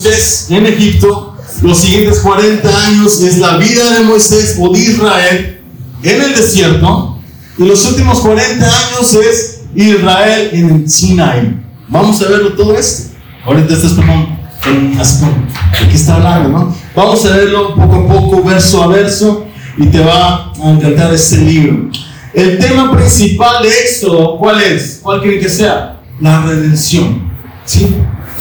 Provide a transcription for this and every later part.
Moisés en Egipto, los siguientes 40 años es la vida de Moisés o de Israel en el desierto, y los últimos 40 años es Israel en el Sinai. Vamos a verlo todo esto. Ahorita estás como, aquí está hablando, ¿no? Vamos a verlo poco a poco, verso a verso, y te va a encantar este libro. El tema principal de Éxodo, ¿cuál es? ¿Cuál quiere que sea? La redención. ¿Sí?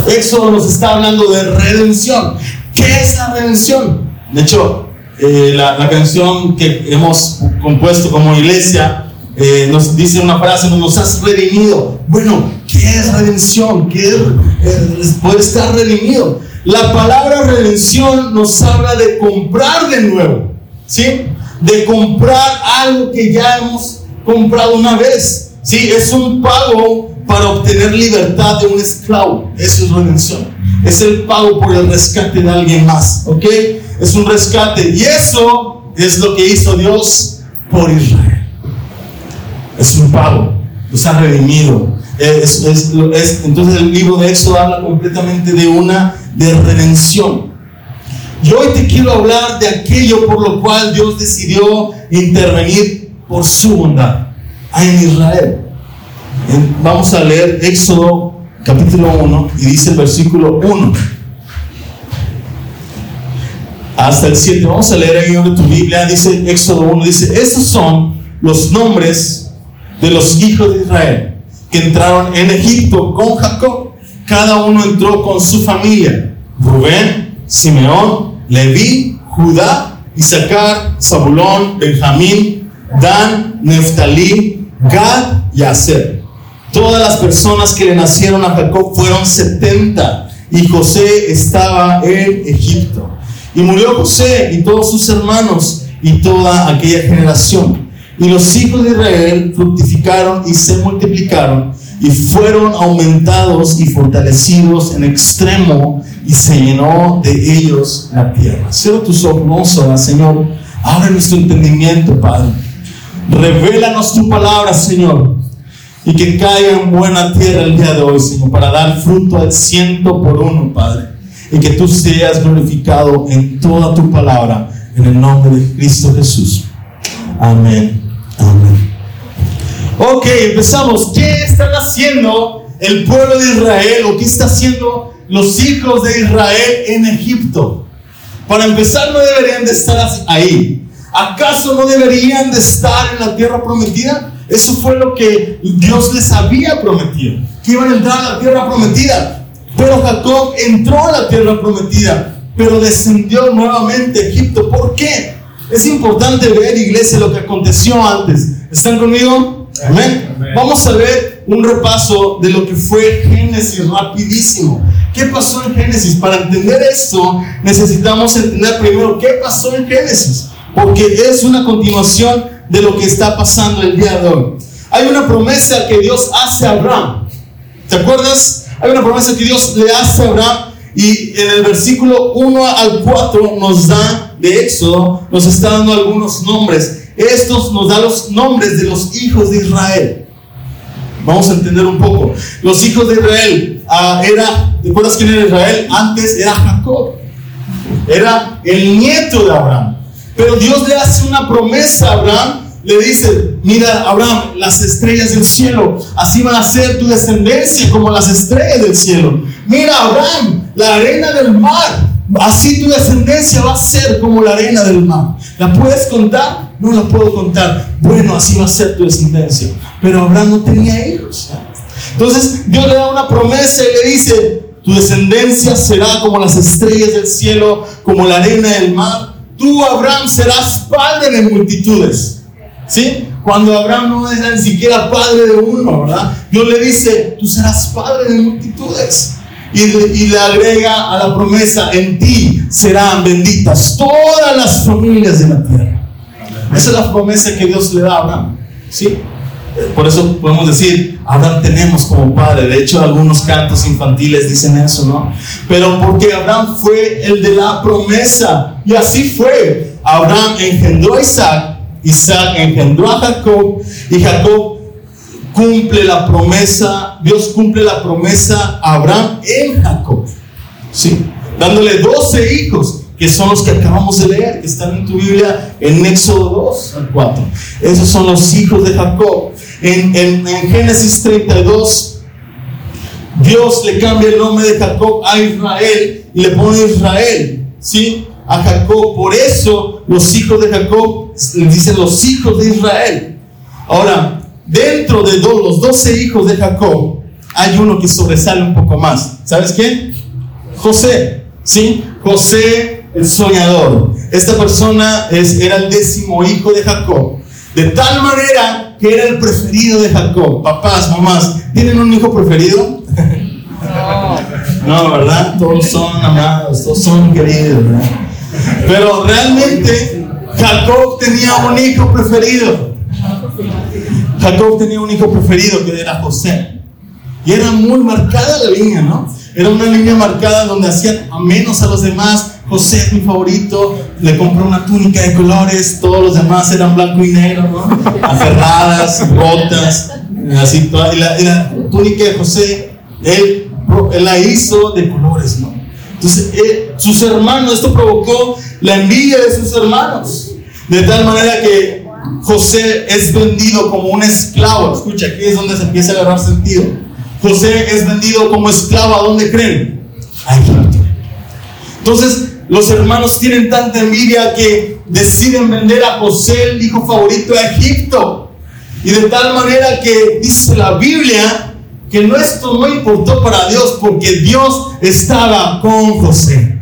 Éxodo nos está hablando de redención. ¿Qué es la redención? De hecho, eh, la, canción que hemos compuesto como iglesia eh, nos dice una frase, nos has redimido. Bueno, ¿qué es redención? ¿Qué es, puede estar redimido? La palabra redención nos habla de comprar de nuevo, ¿sí? De comprar algo que ya hemos comprado una vez, ¿sí? Es un pago para obtener libertad de un esclavo. Eso es redención. Es el pago por el rescate de alguien más. ¿Ok? Es un rescate. Y eso es lo que hizo Dios por Israel. Es un pago. Los ha redimido. Es, entonces el libro de Éxodo habla completamente de una de redención. Y hoy te quiero hablar de aquello por lo cual Dios decidió intervenir por su bondad en Israel. Vamos a leer Éxodo capítulo 1 y dice el versículo 1 hasta el 7. Vamos a leer ahí tu Biblia, dice Éxodo 1, dice, estos son los nombres de los hijos de Israel que entraron en Egipto con Jacob. Cada uno entró con su familia. Rubén, Simeón, Leví, Judá, Isaacar, Zabulón, Benjamín, Dan, Neftalí, Gad y Aser. Todas las personas que le nacieron a Jacob fueron 70 y José estaba en Egipto. Y murió José y todos sus hermanos y toda aquella generación. Y los hijos de Israel fructificaron y se multiplicaron y fueron aumentados y fortalecidos en extremo y se llenó de ellos la tierra. Cierra tus ojos, Señor. Abre nuestro entendimiento, Padre. Revélanos tu palabra, Señor y que caiga en buena tierra el día de hoy, Señor, para dar fruto al ciento por uno, Padre. Y que tú seas glorificado en toda tu palabra, en el nombre de Cristo Jesús. Amén. Amén. Ok, empezamos. ¿Qué están haciendo el pueblo de Israel o qué está haciendo los hijos de Israel en Egipto? Para empezar, no deberían de estar ahí. ¿Acaso no deberían de estar en la tierra prometida? Eso fue lo que Dios les había prometido, que iban a entrar a la tierra prometida. Pero Jacob entró a la tierra prometida, pero descendió nuevamente a Egipto. ¿Por qué? Es importante ver, iglesia, lo que aconteció antes. ¿Están conmigo? Amén. Vamos a ver un repaso de lo que fue Génesis rapidísimo. ¿Qué pasó en Génesis? Para entender esto, necesitamos entender primero qué pasó en Génesis, porque es una continuación de lo que está pasando el día de hoy. Hay una promesa que Dios hace a Abraham. ¿Te acuerdas? Hay una promesa que Dios le hace a Abraham y en el versículo 1 al 4 nos da de Éxodo, nos está dando algunos nombres. Estos nos dan los nombres de los hijos de Israel. Vamos a entender un poco. Los hijos de Israel, uh, era, ¿te acuerdas quién era Israel? Antes era Jacob. Era el nieto de Abraham. Pero Dios le hace una promesa a Abraham. Le dice, mira Abraham, las estrellas del cielo, así van a ser tu descendencia como las estrellas del cielo. Mira Abraham, la arena del mar, así tu descendencia va a ser como la arena del mar. ¿La puedes contar? No la puedo contar. Bueno, así va a ser tu descendencia. Pero Abraham no tenía hijos. Entonces Dios le da una promesa y le dice, tu descendencia será como las estrellas del cielo, como la arena del mar tú Abraham serás padre de multitudes. ¿Sí? Cuando Abraham no es ni siquiera padre de uno, ¿verdad? Dios le dice, tú serás padre de multitudes. Y le, agrega a la promesa, en ti serán benditas todas las familias de la tierra. Esa es la promesa que Dios le da a Abraham. ¿Sí? Por eso podemos decir, Abraham tenemos como padre. De hecho, algunos cantos infantiles dicen eso, ¿no? Pero porque Abraham fue el de la promesa. Y así fue. Abraham engendró a Isaac, Isaac engendró a Jacob y Jacob cumple la promesa, Dios cumple la promesa a Abraham en Jacob. ¿Sí? dándole 12 hijos, que son los que acabamos de leer, que están en tu Biblia en Éxodo 2 al 4. Esos son los hijos de Jacob. En, en, en Génesis 32, Dios le cambia el nombre de Jacob a Israel y le pone Israel, ¿sí? A Jacob. Por eso los hijos de Jacob dicen los hijos de Israel. Ahora, dentro de los 12 hijos de Jacob, hay uno que sobresale un poco más. ¿Sabes quién? José. ¿Sí? José el soñador. Esta persona es, era el décimo hijo de Jacob. De tal manera que era el preferido de Jacob. Papás, mamás, ¿tienen un hijo preferido? No, ¿verdad? Todos son amados, todos son queridos. Pero realmente Jacob tenía un hijo preferido. Jacob tenía un hijo preferido que era José. Y era muy marcada la línea, ¿no? Era una línea marcada donde hacían a menos a los demás. José es mi favorito, le compró una túnica de colores, todos los demás eran blanco y negro, ¿no? Aferradas, rotas, así toda. Y la, y la túnica de José, él, él, la hizo de colores, ¿no? Entonces, sus hermanos, esto provocó la envidia de sus hermanos, de tal manera que José es vendido como un esclavo. Escucha, aquí es donde se empieza a agarrar sentido. José es vendido como esclavo. ¿A dónde creen? A. Entonces, los hermanos tienen tanta envidia que deciden vender a José, el hijo favorito, a Egipto. Y de tal manera que dice la Biblia que esto no importó para Dios porque Dios estaba con José.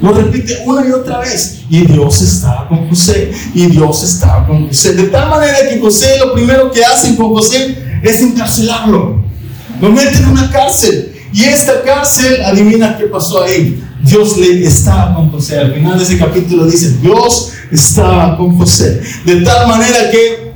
Lo repite una y otra vez. Y Dios estaba con José. Y Dios estaba con José. De tal manera que José lo primero que hacen con José es encarcelarlo. Lo meten en una cárcel. Y esta cárcel, adivina qué pasó ahí. Dios le estaba con José. Al final de ese capítulo dice, Dios estaba con José. De tal manera que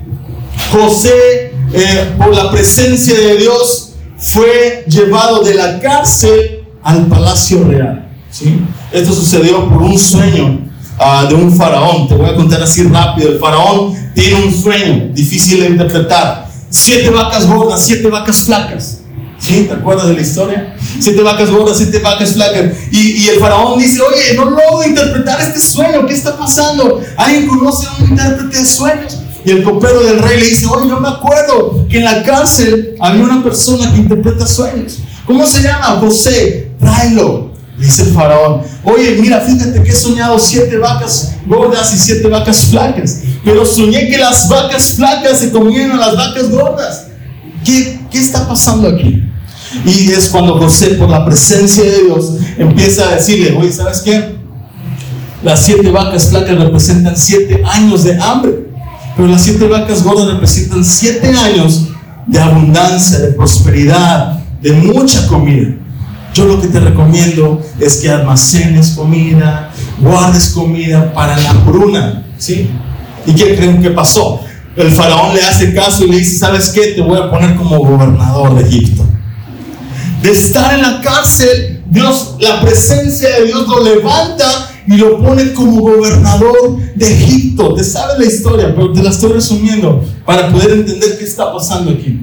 José, eh, por la presencia de Dios, fue llevado de la cárcel al palacio real. ¿sí? Esto sucedió por un sueño uh, de un faraón. Te voy a contar así rápido. El faraón tiene un sueño difícil de interpretar. Siete vacas gordas, siete vacas flacas. ¿Sí? ¿Te acuerdas de la historia? Siete vacas gordas, siete vacas flacas. Y, y, el faraón dice, oye, no logro interpretar este sueño, ¿qué está pasando? ¿Alguien conoce a un intérprete de sueños? Y el copero del rey le dice, oye, yo me acuerdo que en la cárcel había una persona que interpreta sueños. ¿Cómo se llama? José, tráelo. Dice el faraón, oye, mira, fíjate que he soñado siete vacas gordas y siete vacas flacas. Pero soñé que las vacas flacas se comían a las vacas gordas. ¿Qué, qué está pasando aquí? Y es cuando José, por la presencia de Dios, empieza a decirle, oye, ¿sabes qué? Las siete vacas flacas representan siete años de hambre, pero las siete vacas gordas representan siete años de abundancia, de prosperidad, de mucha comida. Yo lo que te recomiendo es que almacenes comida, guardes comida para la bruna, ¿sí? ¿Y qué creen que pasó? El faraón le hace caso y le dice, ¿sabes qué? Te voy a poner como gobernador de Egipto de estar en la cárcel, Dios, la presencia de Dios lo levanta y lo pone como gobernador de Egipto. Te sabes la historia, pero te la estoy resumiendo para poder entender qué está pasando aquí.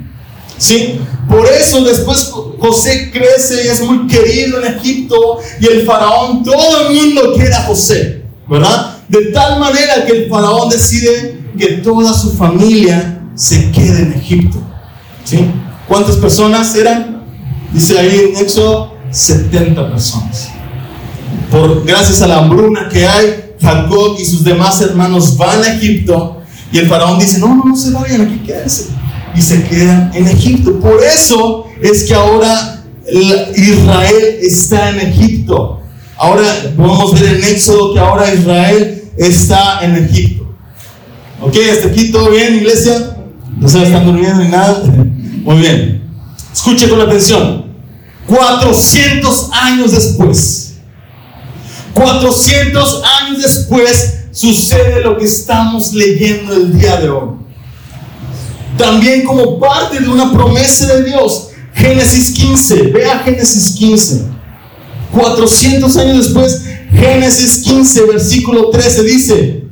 ¿Sí? Por eso después José crece y es muy querido en Egipto y el faraón, todo el mundo quiere a José, ¿verdad? De tal manera que el faraón decide que toda su familia se quede en Egipto. ¿Sí? ¿Cuántas personas eran? Dice ahí en Éxodo, 70 personas. Por, gracias a la hambruna que hay, Jacob y sus demás hermanos van a Egipto y el faraón dice, no, no, no se vayan, aquí quédense. Y se quedan en Egipto. Por eso es que ahora Israel está en Egipto. Ahora podemos ver en Éxodo que ahora Israel está en Egipto. ¿Ok? ¿Hasta aquí todo bien, iglesia? ¿No se están durmiendo ni nada? Muy bien. Escuche con atención. 400 años después, 400 años después sucede lo que estamos leyendo el día de hoy. También como parte de una promesa de Dios, Génesis 15, vea Génesis 15. 400 años después, Génesis 15, versículo 13 dice,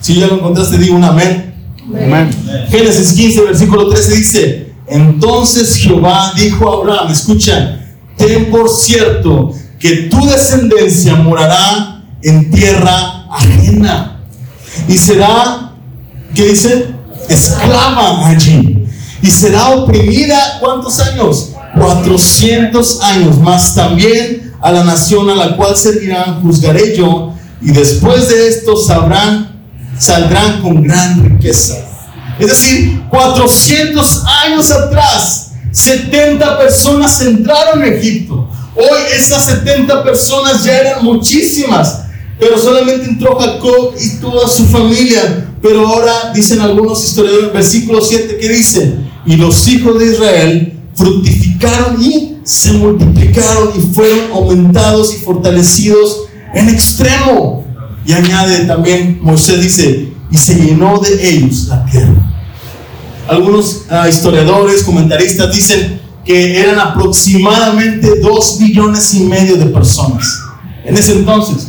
si ya lo encontraste, digo un amén. amén. Génesis 15, versículo 13 dice, entonces Jehová dijo a Abraham, escucha, ten por cierto que tu descendencia morará en tierra ajena y será, ¿qué dice? Esclava allí. Y será oprimida, ¿cuántos años? 400 años más también a la nación a la cual servirán, juzgaré yo, y después de esto sabrán, saldrán con gran riqueza. Es decir, 400 años atrás, 70 personas entraron en Egipto. Hoy esas 70 personas ya eran muchísimas, pero solamente entró Jacob y toda su familia. Pero ahora dicen algunos historiadores, versículo 7, que dice, y los hijos de Israel fructificaron y se multiplicaron y fueron aumentados y fortalecidos en extremo. Y añade también, Moisés dice, y se llenó de ellos la tierra. Algunos ah, historiadores, comentaristas dicen que eran aproximadamente dos millones y medio de personas en ese entonces.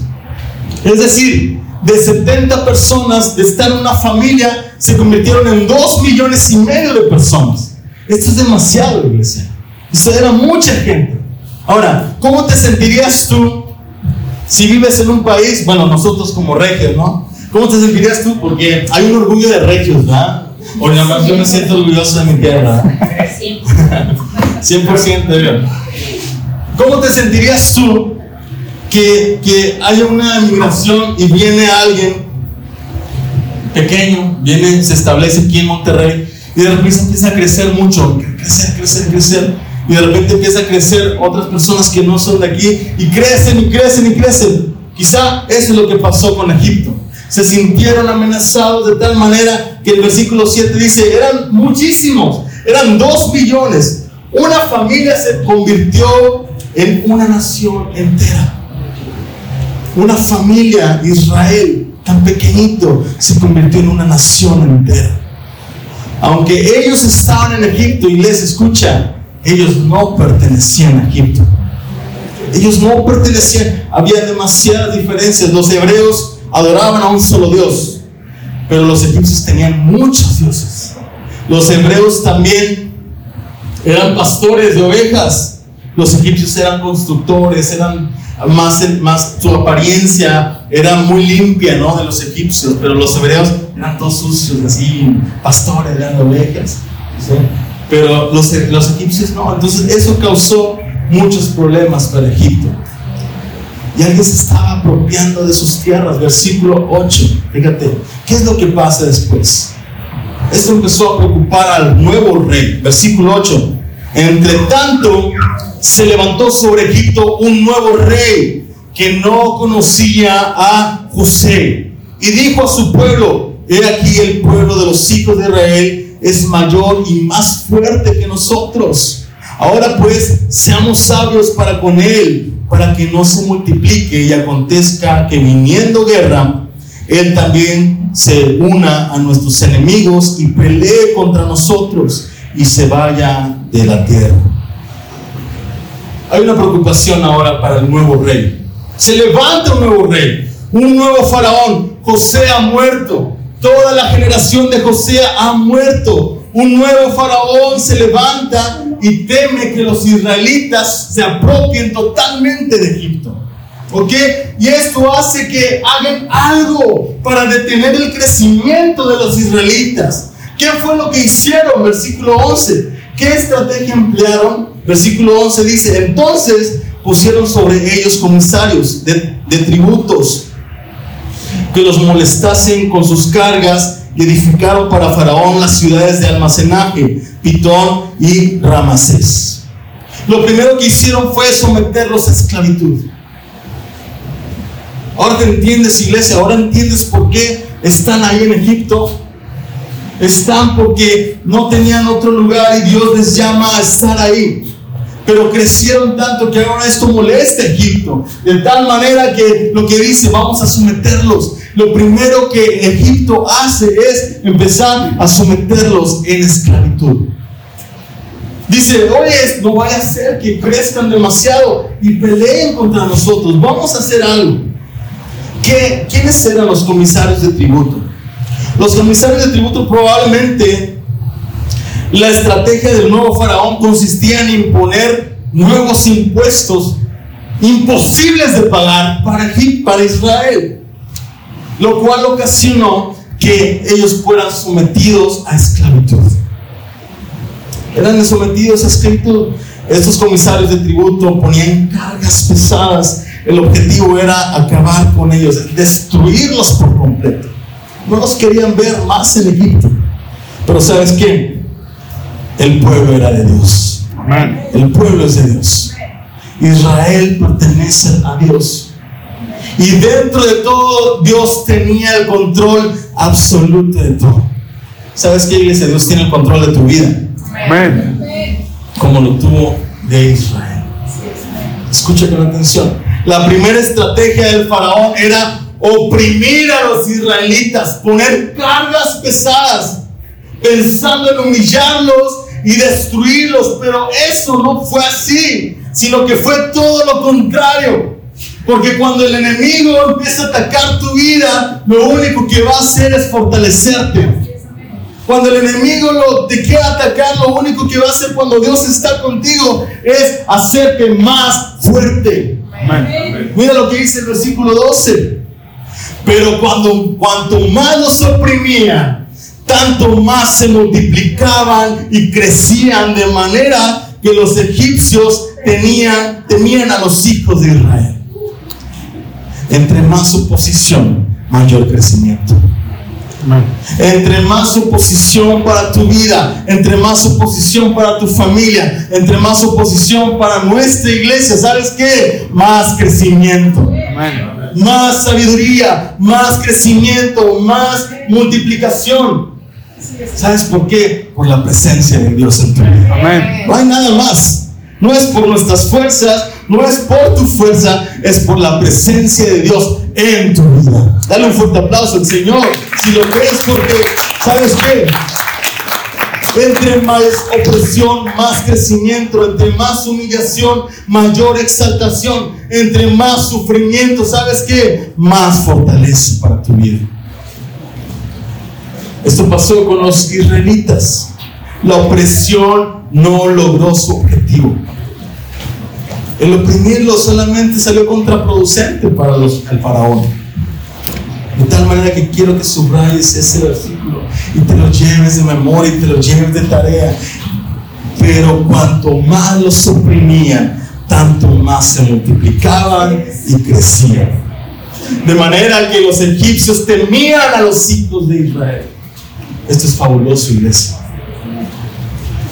Es decir, de 70 personas, de estar en una familia, se convirtieron en dos millones y medio de personas. Esto es demasiado, iglesia. Esto era mucha gente. Ahora, ¿cómo te sentirías tú si vives en un país, bueno, nosotros como regios, ¿no? ¿Cómo te sentirías tú? Porque hay un orgullo de regios, ¿verdad? O yo me siento orgulloso de mi tierra. 100%. ¿Cómo te sentirías tú que, haya una migración y viene alguien pequeño, viene, se establece aquí en Monterrey y de repente empieza a crecer mucho, crecer, crecer, crecer. Y de repente empieza a crecer otras personas que no son de aquí y crecen y crecen y crecen. Quizá eso es lo que pasó con Egipto. Se sintieron amenazados de tal manera que el versículo 7 dice, eran muchísimos, eran dos billones. Una familia se convirtió en una nación entera. Una familia, Israel, tan pequeñito, se convirtió en una nación entera. Aunque ellos estaban en Egipto y les escucha, ellos no pertenecían a Egipto. Ellos no pertenecían, había demasiadas diferencias. Los hebreos adoraban a un solo Dios, pero los egipcios tenían muchos dioses. Los hebreos también eran pastores de ovejas. Los egipcios eran constructores, eran más, más su apariencia era muy limpia, ¿no? De los egipcios, pero los hebreos eran todos sucios, así, pastores, eran ovejas. Pero los, los egipcios no. Entonces eso causó muchos problemas para Egipto. Y alguien se estaba apropiando de sus tierras. Versículo 8. Fíjate, ¿qué es lo que pasa después? Esto empezó a preocupar al nuevo rey. Versículo 8. Entre tanto, se levantó sobre Egipto un nuevo rey que no conocía a José. Y dijo a su pueblo, he aquí el pueblo de los hijos de Israel es mayor y más fuerte que nosotros. Ahora pues, seamos sabios para con él, para que no se multiplique y acontezca que viniendo guerra, él también se una a nuestros enemigos y pelee contra nosotros y se vaya de la tierra. Hay una preocupación ahora para el nuevo rey. Se levanta un nuevo rey, un nuevo faraón. José ha muerto. Toda la generación de José ha muerto. Un nuevo faraón se levanta y teme que los israelitas se apropien totalmente de Egipto. ¿Ok? Y esto hace que hagan algo para detener el crecimiento de los israelitas. ¿Qué fue lo que hicieron? Versículo 11. ¿Qué estrategia emplearon? Versículo 11 dice, entonces pusieron sobre ellos comisarios de, tributos que los molestasen con sus cargas y edificaron para Faraón las ciudades de almacenaje, Pitón y Ramasés. Lo primero que hicieron fue someterlos a esclavitud. Ahora te entiendes, iglesia, ahora entiendes por qué están ahí en Egipto están porque no tenían otro lugar y Dios les llama a estar ahí. Pero crecieron tanto que ahora esto molesta a Egipto. De tal manera que lo que dice, vamos a someterlos. Lo primero que Egipto hace es empezar a someterlos en esclavitud. Dice, oye, no vaya a ser que crezcan demasiado y peleen contra nosotros. Vamos a hacer algo. ¿Qué, ¿Quiénes eran los comisarios de tributo? Los comisarios de tributo probablemente la estrategia del nuevo faraón consistía en imponer nuevos impuestos imposibles de pagar para, para Israel, lo cual ocasionó que ellos fueran sometidos a esclavitud. Eran sometidos a esclavitud. Estos comisarios de tributo ponían cargas pesadas. El objetivo era acabar con ellos, destruirlos por completo. No los querían ver más en Egipto. Pero ¿sabes qué? El pueblo era de Dios. El pueblo es de Dios. Israel pertenece a Dios. Y dentro de todo, Dios tenía el control absoluto de todo. ¿Sabes qué, iglesia? Dios tiene el control de tu vida. Amén. Como lo tuvo de Israel. Escucha con atención. La primera estrategia del faraón era oprimir a los israelitas, poner cargas pesadas, pensando en humillarlos y destruirlos. Pero eso no fue así, sino que fue todo lo contrario. Porque cuando el enemigo empieza a atacar tu vida, lo único que va a hacer es fortalecerte. Cuando el enemigo lo, te quiera atacar, lo único que va a hacer cuando Dios está contigo es hacerte más fuerte. Mira lo que dice el versículo 12. Pero cuando cuanto más los oprimía, tanto más se multiplicaban y crecían de manera que los egipcios tenían, temían a los hijos de Israel. Entre más oposición, mayor crecimiento. Entre más oposición para tu vida, entre más oposición para tu familia, entre más oposición para nuestra iglesia, ¿sabes qué? Más crecimiento. Más sabiduría, más crecimiento, más multiplicación. ¿Sabes por qué? Por la presencia de Dios en tu vida. No hay nada más. No es por nuestras fuerzas, no es por tu fuerza, es por la presencia de Dios en tu vida. Dale un fuerte aplauso al Señor. Si lo crees, porque, ¿sabes qué? Entre más opresión, más crecimiento, entre más humillación, mayor exaltación, entre más sufrimiento, ¿sabes qué? Más fortaleza para tu vida. Esto pasó con los israelitas. La opresión no logró su objetivo. El oprimirlo solamente salió contraproducente para los, el faraón. De tal manera que quiero que subrayes ese versículo y te lo lleves de memoria y te lo lleves de tarea. Pero cuanto más los oprimían, tanto más se multiplicaban y crecían. De manera que los egipcios temían a los hijos de Israel. Esto es fabuloso, iglesia.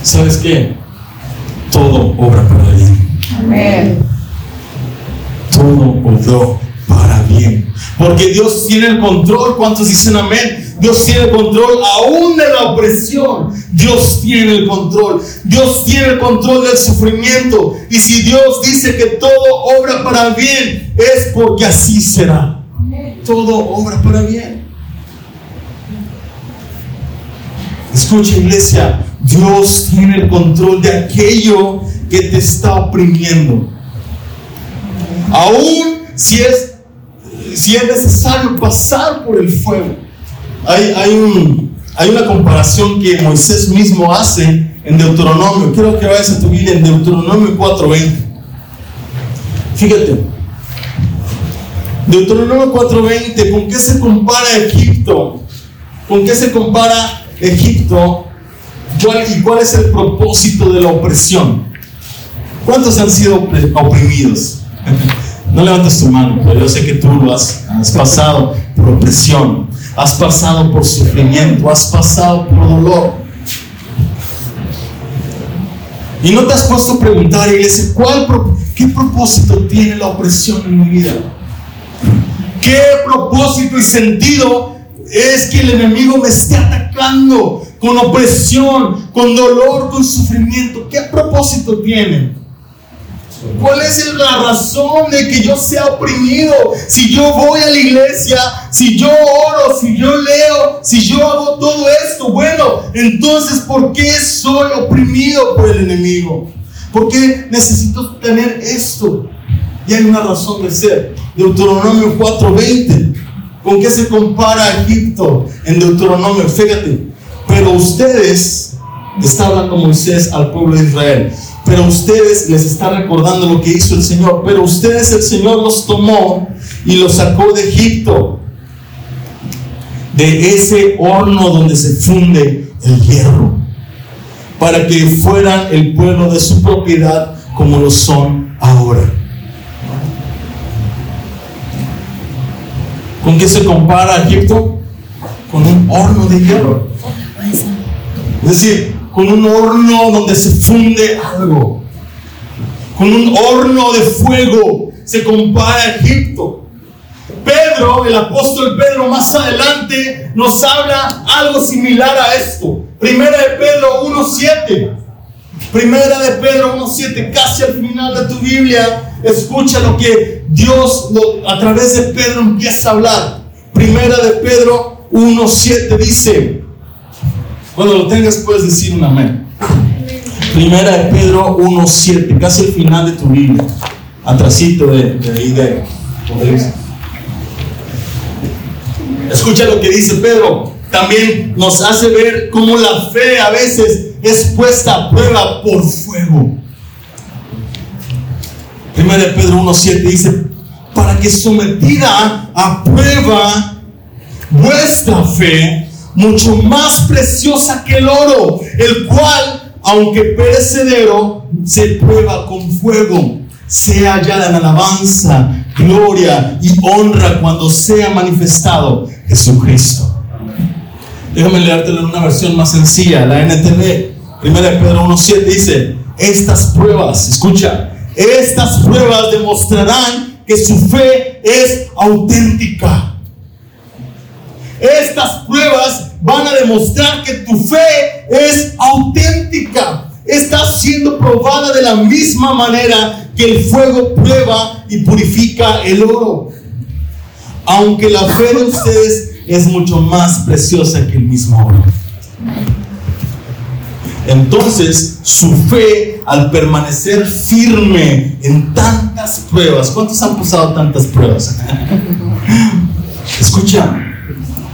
¿Sabes qué? Todo obra para bien. Amén. Todo obró para bien. Porque Dios tiene el control. ¿Cuántos dicen amén? Dios tiene el control aún de la opresión. Dios tiene el control. Dios tiene el control del sufrimiento. Y si Dios dice que todo obra para bien, es porque así será. Todo obra para bien. Escucha iglesia, Dios tiene el control de aquello que te está oprimiendo. Aún si es, si es necesario pasar por el fuego. Hay, hay, un, hay una comparación que Moisés mismo hace en Deuteronomio. Quiero que vayas a tu Biblia en Deuteronomio 4.20. Fíjate. Deuteronomio 4.20, ¿con qué se compara Egipto? ¿Con qué se compara Egipto? ¿Y cuál es el propósito de la opresión? ¿Cuántos han sido oprimidos? No levantes tu mano, pero yo sé que tú lo has, has pasado por opresión, has pasado por sufrimiento, has pasado por dolor. Y no te has puesto a preguntar, iglesia, ¿cuál, ¿qué propósito tiene la opresión en mi vida? ¿Qué propósito y sentido es que el enemigo me esté atacando con opresión, con dolor, con sufrimiento? ¿Qué propósito tiene? ¿Cuál es la razón de que yo sea oprimido? Si yo voy a la iglesia, si yo oro, si yo leo, si yo hago todo esto, bueno, entonces ¿por qué soy oprimido por el enemigo? ¿Por qué necesito tener esto? Y hay una razón de ser. Deuteronomio 4:20. ¿Con qué se compara Egipto en Deuteronomio? Fíjate. Pero ustedes, está hablando Moisés al pueblo de Israel pero ustedes les está recordando lo que hizo el Señor, pero ustedes el Señor los tomó y los sacó de Egipto, de ese horno donde se funde el hierro, para que fueran el pueblo de su propiedad como lo son ahora. ¿Con qué se compara Egipto? Con un horno de hierro. Es decir, con un horno donde se funde algo. Con un horno de fuego se compara Egipto. Pedro, el apóstol Pedro, más adelante nos habla algo similar a esto. Primera de Pedro 1.7. Primera de Pedro 1.7, casi al final de tu Biblia, escucha lo que Dios a través de Pedro empieza a hablar. Primera de Pedro 1.7 dice, cuando lo tengas puedes decir un amén. Primera de Pedro 1.7, casi al final de tu Biblia, atrasito de, de, Escucha lo que dice Pedro. También nos hace ver cómo la fe a veces es puesta a prueba por fuego. Primera de Pedro 1.7 dice, para que sometida a prueba vuestra fe, mucho más preciosa que el oro, el cual, aunque perecedero, se prueba con fuego, sea hallada en alabanza, gloria y honra cuando sea manifestado Jesucristo. Déjame leértelo en una versión más sencilla, la NTV. Primera de Pedro 1.7 dice, estas pruebas, escucha, estas pruebas demostrarán que su fe es auténtica. Estas pruebas van a demostrar que tu fe es auténtica. Está siendo probada de la misma manera que el fuego prueba y purifica el oro. Aunque la fe de ustedes es mucho más preciosa que el mismo oro. Entonces, su fe al permanecer firme en tantas pruebas, ¿cuántos han pasado tantas pruebas? Escucha,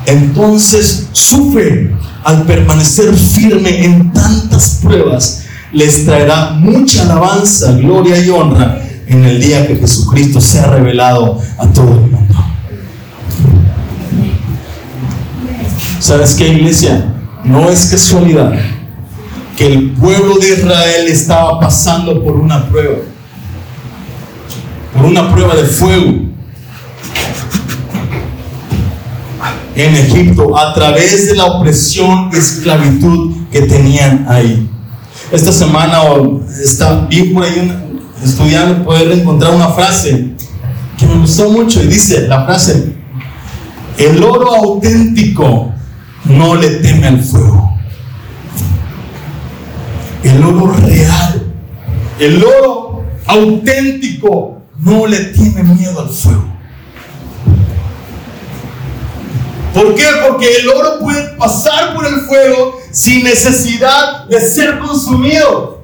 entonces su fe al permanecer firme en tantas pruebas les traerá mucha alabanza, gloria y honra en el día que Jesucristo sea revelado a todo el mundo. ¿Sabes qué, iglesia? No es casualidad que el pueblo de Israel estaba pasando por una prueba, por una prueba de fuego en Egipto a través de la opresión y esclavitud que tenían ahí. Esta semana está, vi por ahí estudiando poder encontrar una frase que me gustó mucho y dice la frase, el oro auténtico no le teme al fuego. El oro real, el oro auténtico, no le tiene miedo al fuego. ¿Por qué? Porque el oro puede pasar por el fuego sin necesidad de ser consumido.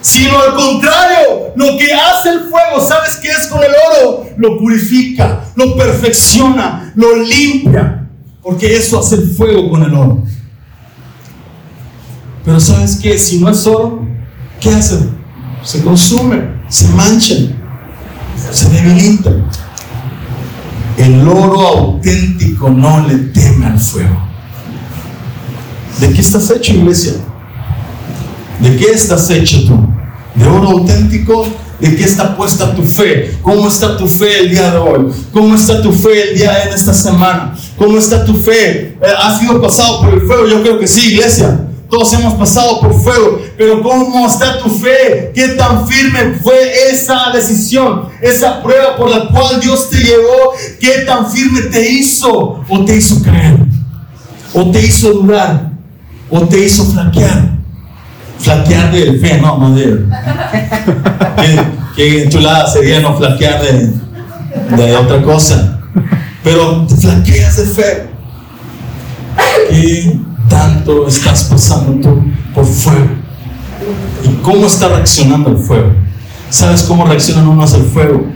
Sino al contrario, lo que hace el fuego, ¿sabes qué es con el oro? Lo purifica, lo perfecciona, lo limpia. Porque eso hace el fuego con el oro. Pero ¿sabes qué? Si no es oro, ¿qué hace? Se consume, se mancha, se debilita. El oro auténtico no le teme al fuego. ¿De qué estás hecho, iglesia? ¿De qué estás hecho tú? ¿De oro auténtico ¿En qué está puesta tu fe? ¿Cómo está tu fe el día de hoy? ¿Cómo está tu fe el día en esta semana? ¿Cómo está tu fe? Eh, ¿Has sido pasado por el fuego? Yo creo que sí, iglesia. Todos hemos pasado por fuego, pero ¿cómo está tu fe? ¿Qué tan firme fue esa decisión? Esa prueba por la cual Dios te llevó, ¿qué tan firme te hizo? ¿O te hizo creer? ¿O te hizo dudar? ¿O te hizo flaquear? flaquear de fe, no, no de. qué, chulada sería no flaquear de, otra cosa. Pero flaqueas de fe. ¿Qué tanto estás pasando tú por fuego? ¿Y cómo está reaccionando el fuego? ¿Sabes cómo reaccionan unos al fuego?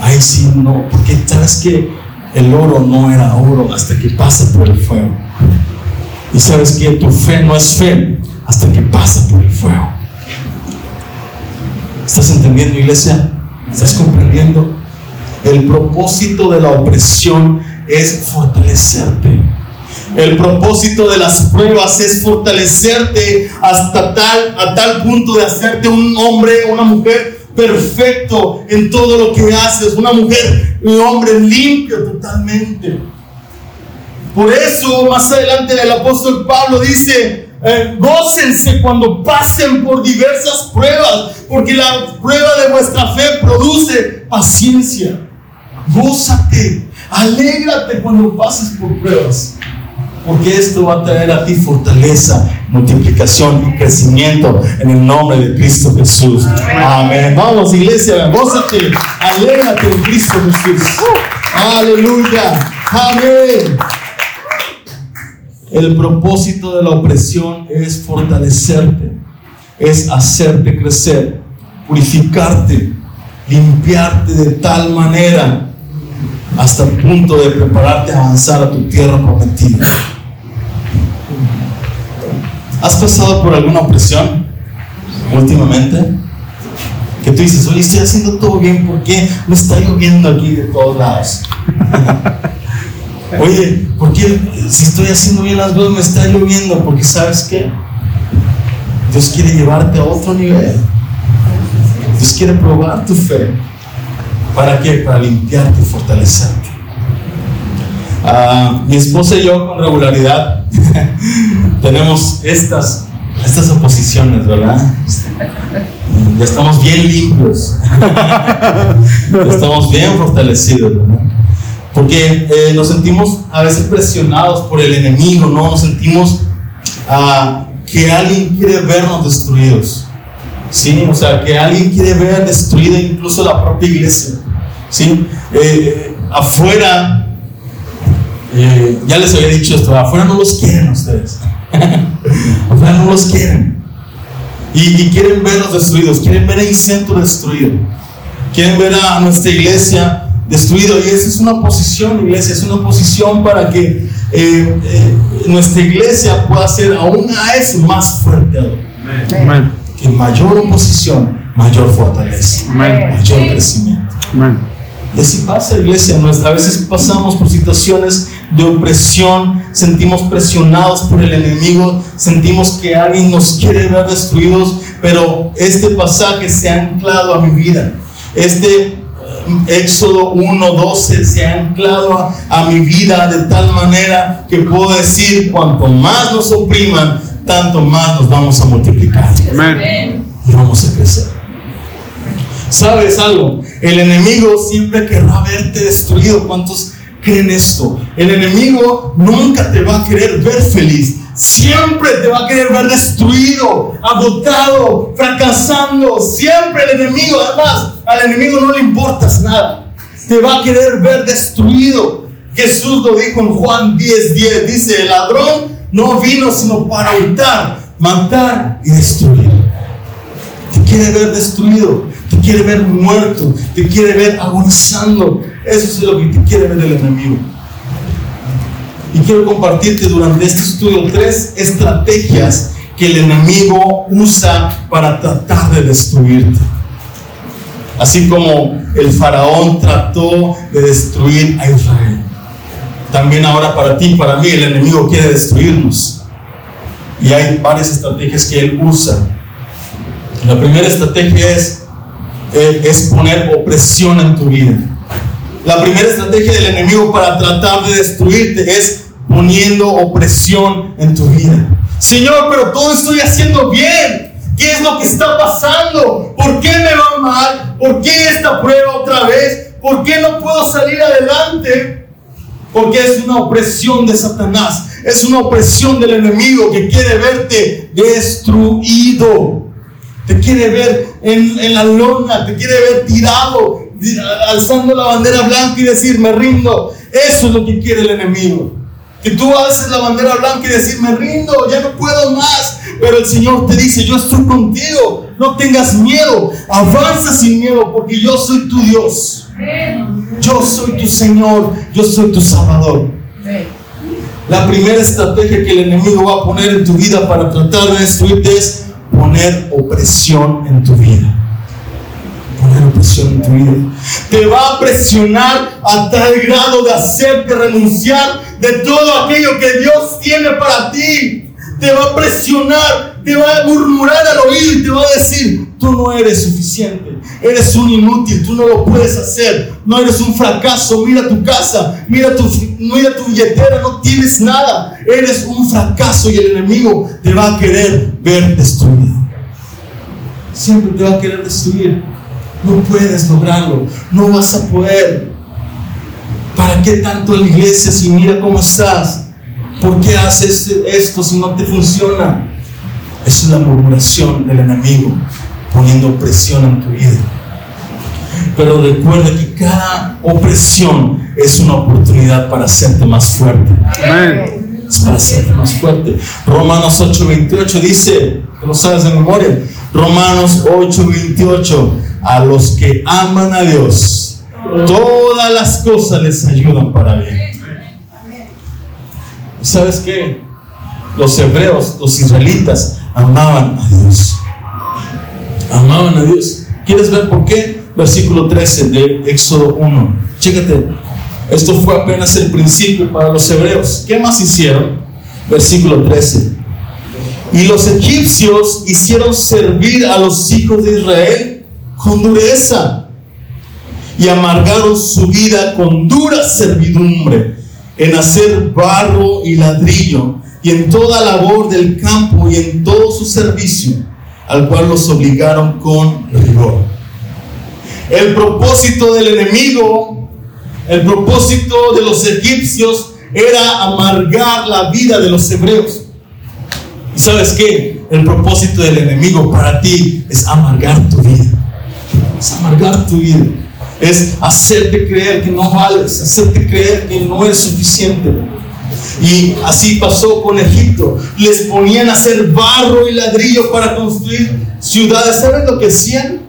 Ay, sí, no, porque sabes que el oro no era oro hasta que pasa por el fuego. Y sabes que tu fe no es fe hasta que pasa por el fuego. ¿Estás entendiendo, iglesia? ¿Estás comprendiendo? El propósito de la opresión es fortalecerte. El propósito de las pruebas es fortalecerte hasta tal, a tal punto de hacerte un hombre, una mujer perfecto en todo lo que haces, una mujer, un hombre limpio totalmente. Por eso, más adelante el apóstol Pablo dice, eh, gócense cuando pasen por diversas pruebas, porque la prueba de vuestra fe produce paciencia. Gózate, alégrate cuando pases por pruebas. Porque esto va a traer a ti fortaleza, multiplicación y crecimiento en el nombre de Cristo Jesús. Amén. Vamos, iglesia, gózate, alégrate en Cristo Jesús. Aleluya. Amén. El propósito de la opresión es fortalecerte, es hacerte crecer, purificarte, limpiarte de tal manera hasta el punto de prepararte a avanzar a tu tierra prometida. ¿Has pasado por alguna opresión últimamente? Que tú dices, oye, estoy haciendo todo bien, ¿por qué me está lloviendo aquí de todos lados? oye, ¿por qué si estoy haciendo bien las cosas me está lloviendo? Porque sabes qué? Dios quiere llevarte a otro nivel. Dios quiere probar tu fe. ¿Para qué? Para limpiarte y fortalecerte. Ah, mi esposa y yo con regularidad tenemos estas, estas oposiciones, ¿verdad? Ya estamos bien limpios. ya estamos bien fortalecidos, ¿verdad? Porque eh, nos sentimos a veces presionados por el enemigo, ¿no? Nos sentimos ah, que alguien quiere vernos destruidos. ¿Sí? O sea, que alguien quiere ver destruida incluso la propia iglesia, ¿sí? Eh, afuera, eh, ya les había dicho esto, afuera no los quieren ustedes, afuera no los quieren. Y, quieren verlos destruidos, quieren ver el centro destruido, quieren ver a nuestra iglesia destruido. Y esa es una posición, iglesia, es una posición para que eh, nuestra iglesia pueda ser aún a eso más fuerte. Amén que mayor oposición, mayor fortaleza, mayor crecimiento. Y así pasa, iglesia. A veces pasamos por situaciones de opresión, sentimos presionados por el enemigo, sentimos que alguien nos quiere ver destruidos, pero este pasaje se ha anclado a mi vida. Este eh, Éxodo 1:12 se ha anclado a, a, mi vida de tal manera que puedo decir, cuanto más nos opriman, tanto más nos vamos a multiplicar. Y vamos a crecer. ¿Sabes algo? El enemigo siempre querrá verte destruido. ¿Cuántos creen esto? El enemigo nunca te va a querer ver feliz. Siempre te va a querer ver destruido, agotado, fracasando. Siempre el enemigo, además, al enemigo no le importas nada. Te va a querer ver destruido. Jesús lo dijo en Juan 10:10. 10, dice, el ladrón no vino sino para hurtar, matar y destruir. Te quiere ver destruido, te quiere ver muerto, te quiere ver agonizando. Eso es lo que te quiere ver el enemigo. Y quiero compartirte durante este estudio tres estrategias que el enemigo usa para tratar de destruirte. Así como el faraón trató de destruir a Israel. También ahora para ti, para mí, el enemigo quiere destruirnos. Y hay varias estrategias que él usa. La primera estrategia es, eh, es poner opresión en tu vida. La primera estrategia del enemigo para tratar de destruirte es poniendo opresión en tu vida. Señor, pero todo estoy haciendo bien. ¿Qué es lo que está pasando? ¿Por qué me va mal? ¿Por qué esta prueba otra vez? ¿Por qué no puedo salir adelante? Porque es una opresión de Satanás. Es una opresión del enemigo que quiere verte destruido. Te quiere ver en, la lona, te quiere ver tirado, alzando la bandera blanca y decir, me rindo. Eso es lo que quiere el enemigo. Que tú alces la bandera blanca y decir, me rindo, ya no puedo más. Pero el Señor te dice, yo estoy contigo. No tengas miedo. Avanza sin miedo porque yo soy tu Dios. Yo soy tu Señor, yo soy tu Salvador. La primera estrategia que el enemigo va a poner en tu vida para tratar de destruirte es poner opresión en tu vida. poner opresión en tu vida. Te va a presionar a tal grado de hacerte renunciar de todo aquello que Dios tiene para ti. Te va a presionar, te va a murmurar al oído y te va a decir, tú no eres suficiente, eres un inútil, tú no lo puedes hacer, no eres un fracaso, mira tu casa, mira tu, mira tu billetera, no tienes nada, eres un fracaso y el enemigo te va a querer ver destruido. Siempre te va a querer destruir. No puedes lograrlo, no vas a poder. ¿Para qué tanto la iglesia si mira cómo estás? ¿Por qué haces esto si no te funciona? Es la murmuración del enemigo poniendo presión en tu vida. Pero recuerda que cada opresión es una oportunidad para hacerte más fuerte. Es para hacerte más fuerte. Romanos 8:28 dice, que lo sabes de memoria, Romanos 8:28, a los que aman a Dios, todas las cosas les ayudan para bien. ¿Sabes qué? Los hebreos, los israelitas, amaban a Dios. Amaban a Dios. ¿Quieres ver por qué? Versículo 13 de Éxodo 1. Chécate. Esto fue apenas el principio para los hebreos. ¿Qué más hicieron? Versículo 13. Y los egipcios hicieron servir a los hijos de Israel con dureza y amargaron su vida con dura servidumbre en hacer barro y ladrillo y en toda labor del campo y en todo su servicio, al cual los obligaron con rigor. El propósito del enemigo, el propósito de los egipcios era amargar la vida de los hebreos. ¿Y sabes qué? El propósito del enemigo para ti es amargar tu vida. Es amargar tu vida es hacerte creer que no vales, hacerte creer que no eres suficiente. Y así pasó con Egipto. Les ponían a hacer barro y ladrillo para construir ciudades. ¿Saben lo que hacían?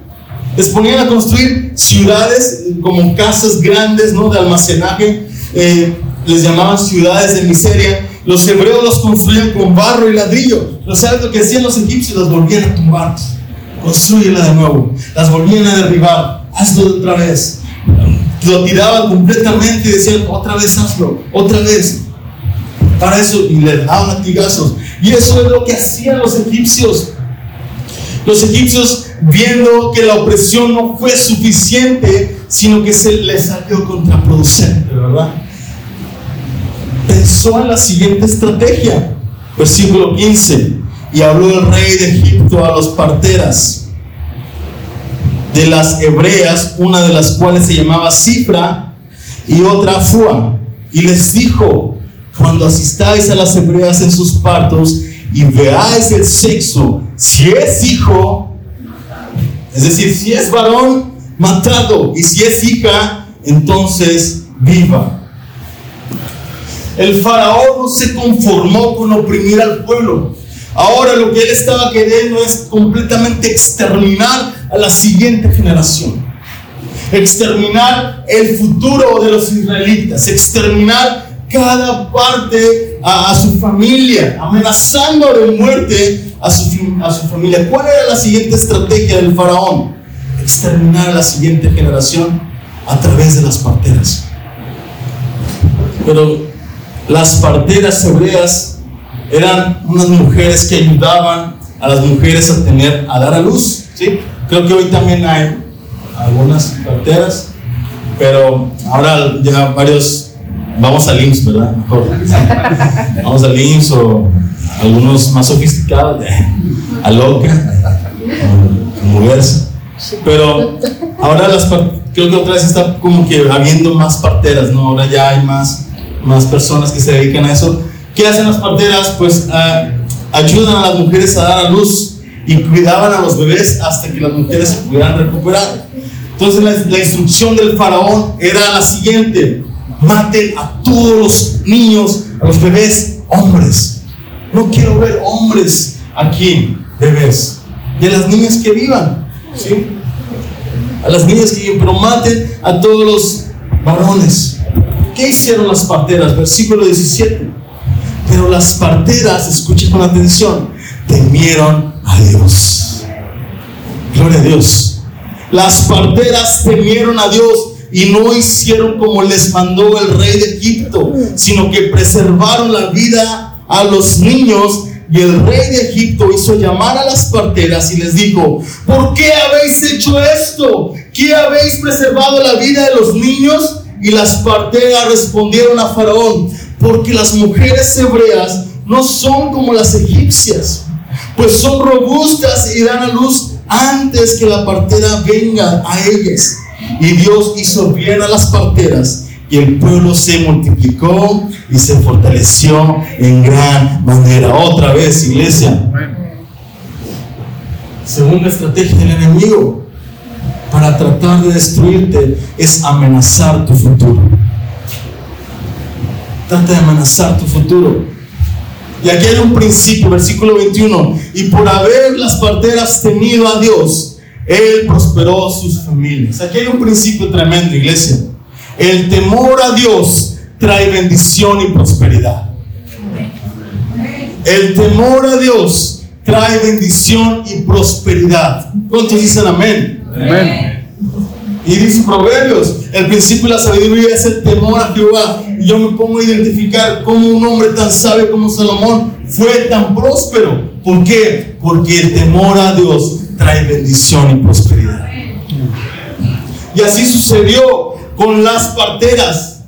Les ponían a construir ciudades como casas grandes, ¿no? De almacenaje. Eh, les llamaban ciudades de miseria. Los hebreos los construían con barro y ladrillo. ¿No sabes lo que hacían los egipcios? Las volvían a tumbar. Construyela de nuevo. Las volvían a derribar hazlo otra vez. Lo tiraban completamente y decían, otra vez hazlo, otra vez. Para eso, y le daban latigazos. Y eso es lo que hacían los egipcios. Los egipcios, viendo que la opresión no fue suficiente, sino que se les salió contraproducente, ¿verdad? Pensó en la siguiente estrategia. Versículo 15. Y habló el rey de Egipto a los parteras de las hebreas, una de las cuales se llamaba Cifra y otra Fua. Y les dijo, cuando asistáis a las hebreas en sus partos y veáis el sexo, si es hijo, es decir, si es varón, matado, y si es hija, entonces viva. El faraón no se conformó con oprimir al pueblo. Ahora lo que él estaba queriendo es completamente exterminar a la siguiente generación. Exterminar el futuro de los israelitas, exterminar cada parte a, su familia, amenazando de muerte a su, a su familia. ¿Cuál era la siguiente estrategia del faraón? Exterminar a la siguiente generación a través de las parteras. Pero las parteras hebreas eran unas mujeres que ayudaban a las mujeres a tener, a dar a luz, ¿sí? Creo que hoy también hay algunas carteras, pero ahora ya varios vamos al IMSS, ¿verdad? Mejor. Vamos al IMSS o algunos más sofisticados, a loca, moverse. Pero ahora las creo que otra vez está como que habiendo más parteras, ¿no? Ahora ya hay más, más personas que se dedican a eso. ¿Qué hacen las parteras? Pues uh, ayudan a las mujeres a dar a luz y cuidaban a los bebés hasta que las mujeres se pudieran recuperar. Entonces la, instrucción del faraón era la siguiente, maten a todos los niños, a los bebés hombres. No quiero ver hombres aquí, bebés. Y a las niñas que vivan, ¿sí? A las niñas que vivan, pero maten a todos los varones. ¿Qué hicieron las parteras? Versículo 17. Pero las parteras, escuchen con atención, temieron a Dios. Gloria a Dios. Las parteras temieron a Dios y no hicieron como les mandó el rey de Egipto, sino que preservaron la vida a los niños. Y el rey de Egipto hizo llamar a las parteras y les dijo, ¿por qué habéis hecho esto? ¿Qué habéis preservado la vida de los niños? Y las parteras respondieron a Faraón, porque las mujeres hebreas no son como las egipcias, pues son robustas y dan a luz antes que la partera venga a ellas. Y Dios hizo bien a las parteras y el pueblo se multiplicó y se fortaleció en gran manera. Otra vez, iglesia. Segunda estrategia del enemigo para tratar de destruirte es amenazar tu futuro. Trata de amenazar tu futuro. Y aquí hay un principio, versículo 21. Y por haber las parteras temido a Dios, Él prosperó sus familias. Aquí hay un principio tremendo, iglesia. El temor a Dios trae bendición y prosperidad. El temor a Dios trae bendición y prosperidad. ¿Cuántos dicen amén? Amén. Y dice Proverbios, el principio de la sabiduría es el temor a Jehová. Yo me pongo a identificar cómo un hombre tan sabio como Salomón fue tan próspero. ¿Por qué? Porque el temor a Dios trae bendición y prosperidad. Y así sucedió con las parteras.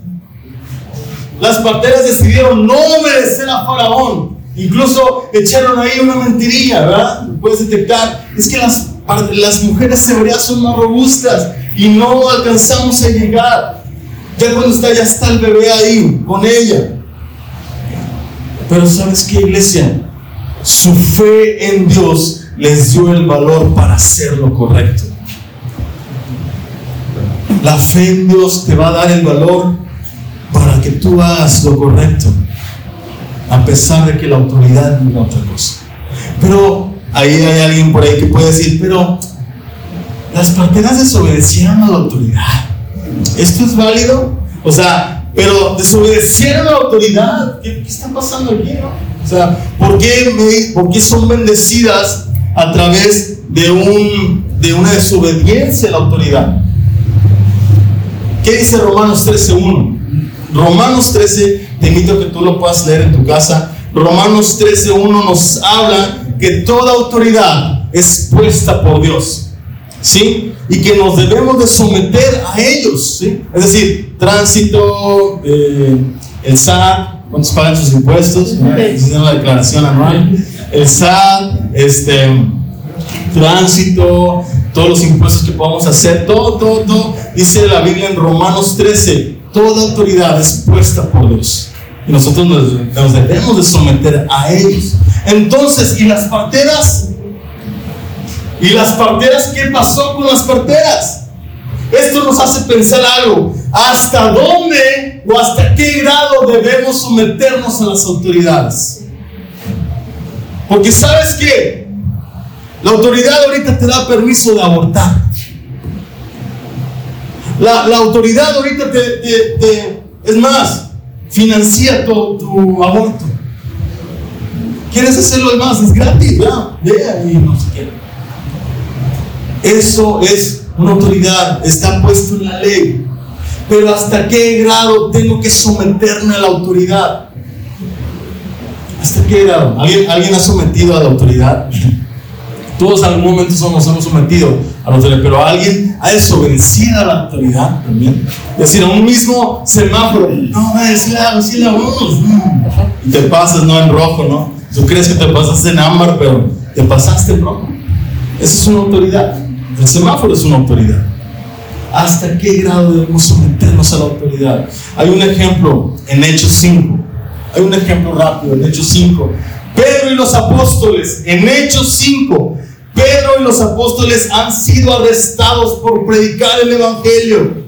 Las parteras decidieron no obedecer a Faraón. Incluso echaron ahí una mentirilla, ¿verdad? Puedes detectar. Es que las, las mujeres hebreas son más robustas y no alcanzamos a llegar. Ya cuando está, ya está el bebé ahí con ella. Pero ¿sabes qué, iglesia? Su fe en Dios les dio el valor para hacer lo correcto. La fe en Dios te va a dar el valor para que tú hagas lo correcto, a pesar de que la autoridad diga otra cosa. Pero ahí hay alguien por ahí que puede decir, pero las parteras desobedecieron a la autoridad. ¿Esto es válido? O sea, pero desobedecieron a la autoridad. ¿Qué, está pasando aquí? O sea, ¿por qué, ¿por qué son bendecidas a través de, un, de una desobediencia a la autoridad? ¿Qué dice Romanos 13.1? Romanos 13, te invito a que tú lo puedas leer en tu casa. Romanos 13.1 nos habla que toda autoridad es puesta por Dios. ¿Sí? Y que nos debemos de someter a ellos, ¿sí? Es decir, tránsito, eh, el SAT, ¿cuántos pagan sus impuestos? Haciendo la declaración anual. El SAT, este, tránsito, todos los impuestos que podamos hacer, todo, todo, todo. Dice la Biblia en Romanos 13, toda autoridad es puesta por Dios. Y nosotros nos, nos debemos de someter a ellos. Entonces, ¿y las parteras? ¿Y las parteras qué pasó con las parteras? Esto nos hace pensar algo. ¿Hasta dónde o hasta qué grado debemos someternos a las autoridades? Porque sabes qué? La autoridad ahorita te da permiso de abortar. La, autoridad ahorita te, es más, financia tu, tu aborto. ¿Quieres hacerlo más? Es gratis, ¿verdad? Ve y no se quiere. Eso es una autoridad, está puesto en la ley. Pero ¿hasta qué grado tengo que someterme a la autoridad? ¿Hasta qué grado? ¿Alguien, ¿alguien ha sometido a la autoridad? Todos en algún momento nos hemos sometido a la autoridad, pero alguien ha desobedecido a la autoridad también. Es decir, a un mismo semáforo, no, es la, sí la vamos. Y te pasas, no en rojo, ¿no? Tú crees que te pasaste en ámbar, pero te pasaste en rojo. Esa es una autoridad. El semáforo es una autoridad. ¿Hasta qué grado debemos someternos a la autoridad? Hay un ejemplo en Hechos 5. Hay un ejemplo rápido en Hechos 5. Pedro y los apóstoles, en Hechos 5, Pedro y los apóstoles han sido arrestados por predicar el Evangelio.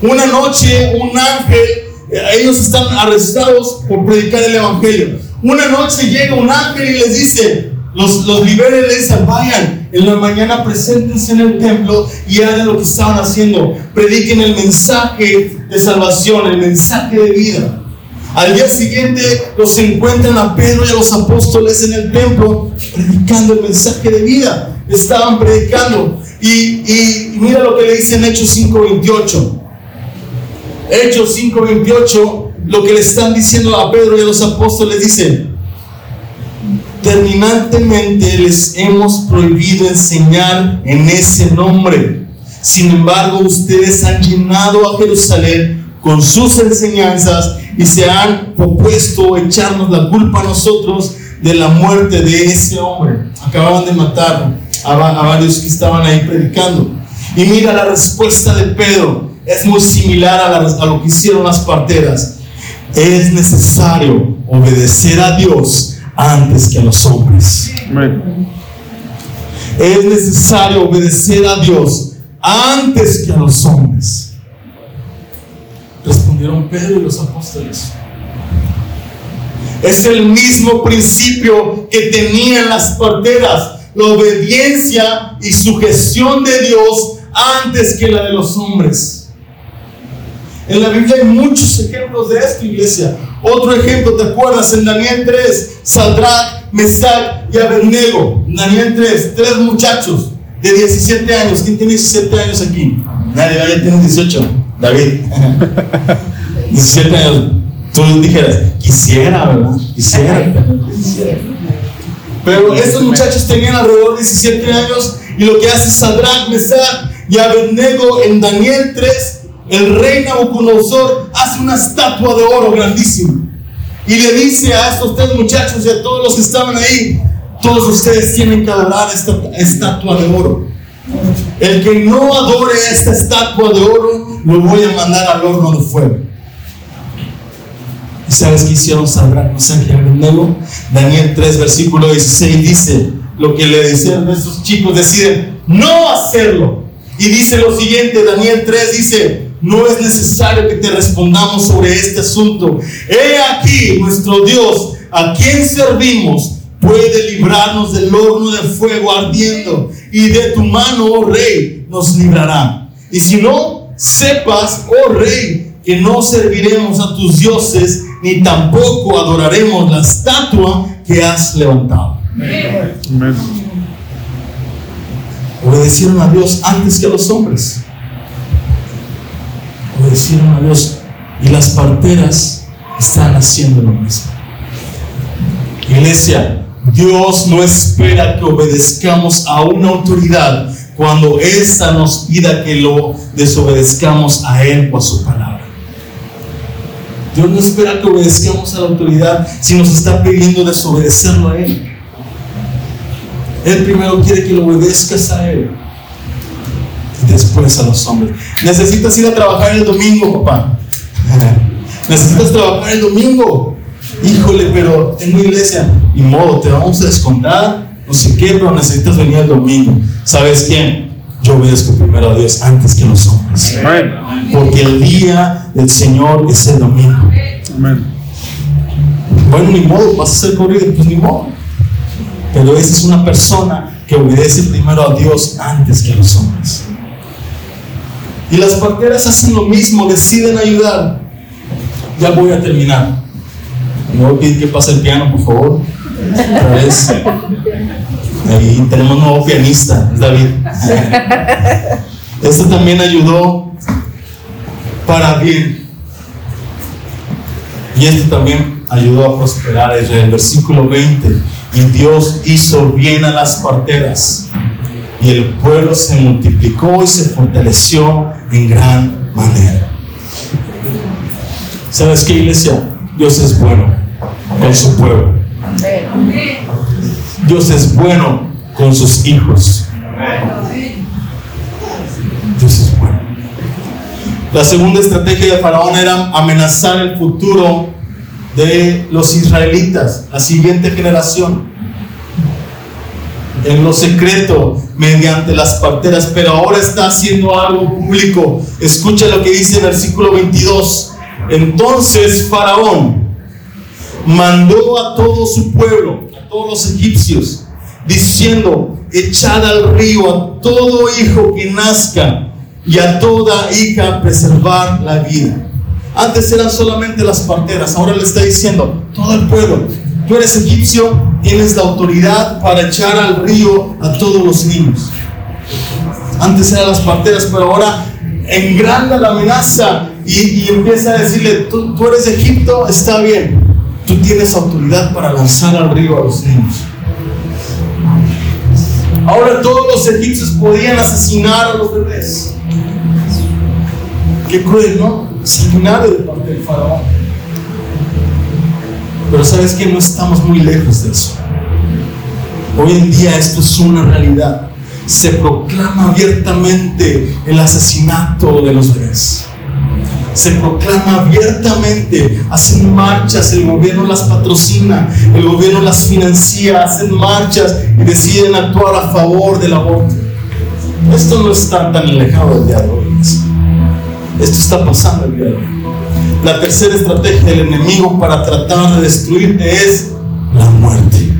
Una noche un ángel, eh, ellos están arrestados por predicar el Evangelio. Una noche llega un ángel y les dice, los, los dicen, vayan, en la mañana preséntense en el templo y hagan lo que estaban haciendo. Prediquen el mensaje de salvación, el mensaje de vida. Al día siguiente los encuentran a Pedro y a los apóstoles en el templo predicando el mensaje de vida. estaban predicando. Y, y mira lo que le dice en Hechos 5:28. Hechos 5:28, lo que le están diciendo a Pedro y a los apóstoles, dice, terminantemente les hemos prohibido enseñar en ese nombre. Sin embargo, ustedes han llenado a Jerusalén con sus enseñanzas y se han opuesto a echarnos la culpa a nosotros de la muerte de ese hombre. Acababan de matar a, varios que estaban ahí predicando. Y mira la respuesta de Pedro. Es muy similar a, a lo que hicieron las parteras. Es necesario obedecer a Dios antes que a los hombres. Es necesario obedecer a Dios antes que a los hombres. Respondieron Pedro y los apóstoles. Es el mismo principio que tenían las parteras, la obediencia y sujeción de Dios antes que la de los hombres. En la Biblia hay muchos ejemplos de esto, iglesia. Otro ejemplo, ¿te acuerdas? En Daniel 3, Sadrach, Mesach y Abednego. Daniel 3, tres muchachos de 17 años. ¿Quién tiene 17 años aquí? Nadie, ya tiene 18. David. 17 años. Tú dijeras, quisiera, ¿verdad? Quisiera. Pero estos muchachos tenían alrededor de 17 años y lo que hace Sadrach, Mesach y Abednego en Daniel 3, el rey Nabucodonosor hace una estatua de oro grandísima y le dice a estos tres muchachos y a todos los que estaban ahí, todos ustedes tienen que adorar esta estatua de oro. El que no adore esta estatua de oro, lo voy a mandar al horno de fuego. ¿Y sabes qué hicieron Sadrach, Mesach? Daniel 3, versículo 16 dice, lo que le decían chicos deciden no hacerlo. Y dice lo siguiente, Daniel 3 dice, no es necesario que te respondamos sobre este asunto. He aquí nuestro Dios, a quien servimos, puede librarnos del horno de fuego ardiendo y de tu mano, oh rey, nos librará. Y si no, sepas, oh rey, que no serviremos a tus dioses ni tampoco adoraremos la estatua que has levantado. Amén. Obedecieron a Dios antes que a los hombres. Obedecieron a Dios. Y las parteras están haciendo lo mismo. Iglesia, Dios no espera que obedezcamos a una autoridad cuando ésta nos pida que lo desobedezcamos a Él o a su palabra. Dios no espera que obedezcamos a la autoridad si nos está pidiendo desobedecerlo a Él. Él primero quiere que lo obedezcas a Él después a los hombres. Necesitas ir a trabajar el domingo, papá. Necesitas trabajar el domingo. Híjole, pero en mi iglesia, y modo, te vamos a descontar, no sé qué, pero necesitas venir el domingo. ¿Sabes quién? yo obedezco primero a Dios antes que a los hombres. Porque el día del Señor es el domingo. Bueno, ni modo, vas a ser corrido, pues ni modo. Pero esa es una persona que obedece primero a Dios antes que a los hombres. Y las parteras hacen lo mismo, deciden ayudar. Ya voy a terminar. Me voy a pedir que pase el piano, por favor. Otra vez. Ahí tenemos un nuevo pianista, David. Esto también ayudó para bien. Y esto también ayudó a prosperar en el versículo 20. Y Dios hizo bien a las parteras. Y el pueblo se multiplicó y se fortaleció en gran manera. ¿Sabes qué, iglesia? Dios es bueno con su pueblo. Dios es bueno con sus hijos. Dios es bueno. La segunda estrategia de Faraón era amenazar el futuro de los israelitas, la siguiente generación. En lo secreto, mediante las parteras, pero ahora está haciendo algo público. Escucha lo que dice el versículo 22. Entonces Faraón mandó a todo su pueblo todos los egipcios, diciendo, echad al río a todo hijo que nazca y a toda hija preservar la vida. Antes eran solamente las parteras, ahora le está diciendo todo el pueblo, tú eres egipcio, tienes la autoridad para echar al río a todos los niños. Antes eran las parteras, pero ahora engranda la amenaza y, empieza a decirle, tú, eres Egipto, está bien, tú tienes autoridad para lanzar al río a los niños. Ahora todos los egipcios podían asesinar a los bebés. Qué cruel, ¿no? Sanguinario de parte del faraón. Pero sabes que no estamos muy lejos de eso. Hoy en día esto es una realidad. Se proclama abiertamente el asesinato de los bebés se proclama abiertamente, hacen marchas, el gobierno las patrocina, el gobierno las financia, hacen marchas y deciden actuar a favor del aborto. Esto no está tan alejado del día de hoy. Esto está pasando el día de hoy. La tercera estrategia del enemigo para tratar de destruirte es la muerte.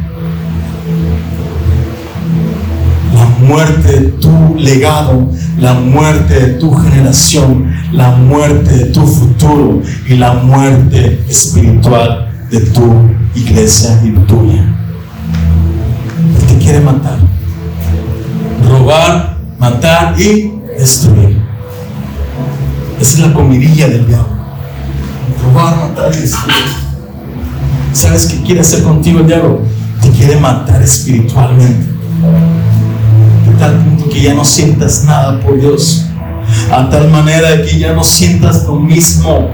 muerte de tu legado, la muerte de tu generación, la muerte de tu futuro y la muerte espiritual de tu iglesia y tuya. Él te quiere matar, robar, matar y destruir. Esa es la comidilla del diablo. Robar, matar y destruir. ¿Sabes qué quiere hacer contigo el diablo? Te quiere matar espiritualmente tal punto que ya no sientas nada por Dios. A tal manera que ya no sientas lo mismo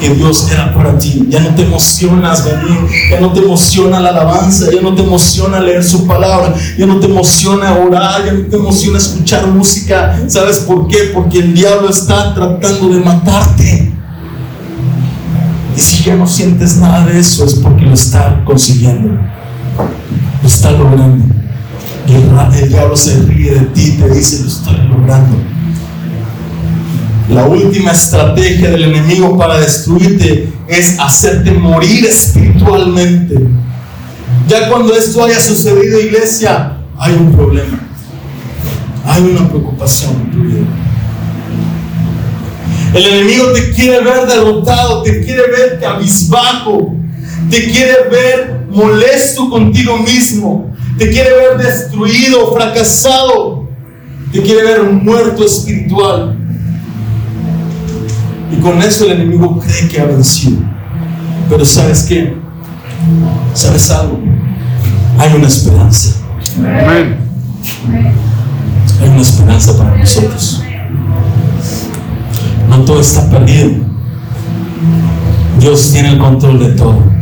que Dios era para ti. Ya no te emocionas venir, ya no te emociona la alabanza, ya no te emociona leer su palabra, ya no te emociona orar, ya no te emociona escuchar música. ¿Sabes por qué? Porque el diablo está tratando de matarte. Y si ya no sientes nada de eso es porque lo está consiguiendo, lo está logrando el diablo se ríe de ti, te dice, lo estoy logrando. La última estrategia del enemigo para destruirte es hacerte morir espiritualmente. Ya cuando esto haya sucedido, iglesia, hay un problema. Hay una preocupación en tu vida. El enemigo te quiere ver derrotado, te quiere ver cabizbajo, te quiere ver molesto contigo mismo, te quiere ver destruido, fracasado, te quiere ver muerto espiritual. Y con eso el enemigo cree que ha vencido. Pero ¿sabes qué? ¿Sabes algo? Hay una esperanza. Hay una esperanza para nosotros. Todo está perdido. Dios tiene el control de todo.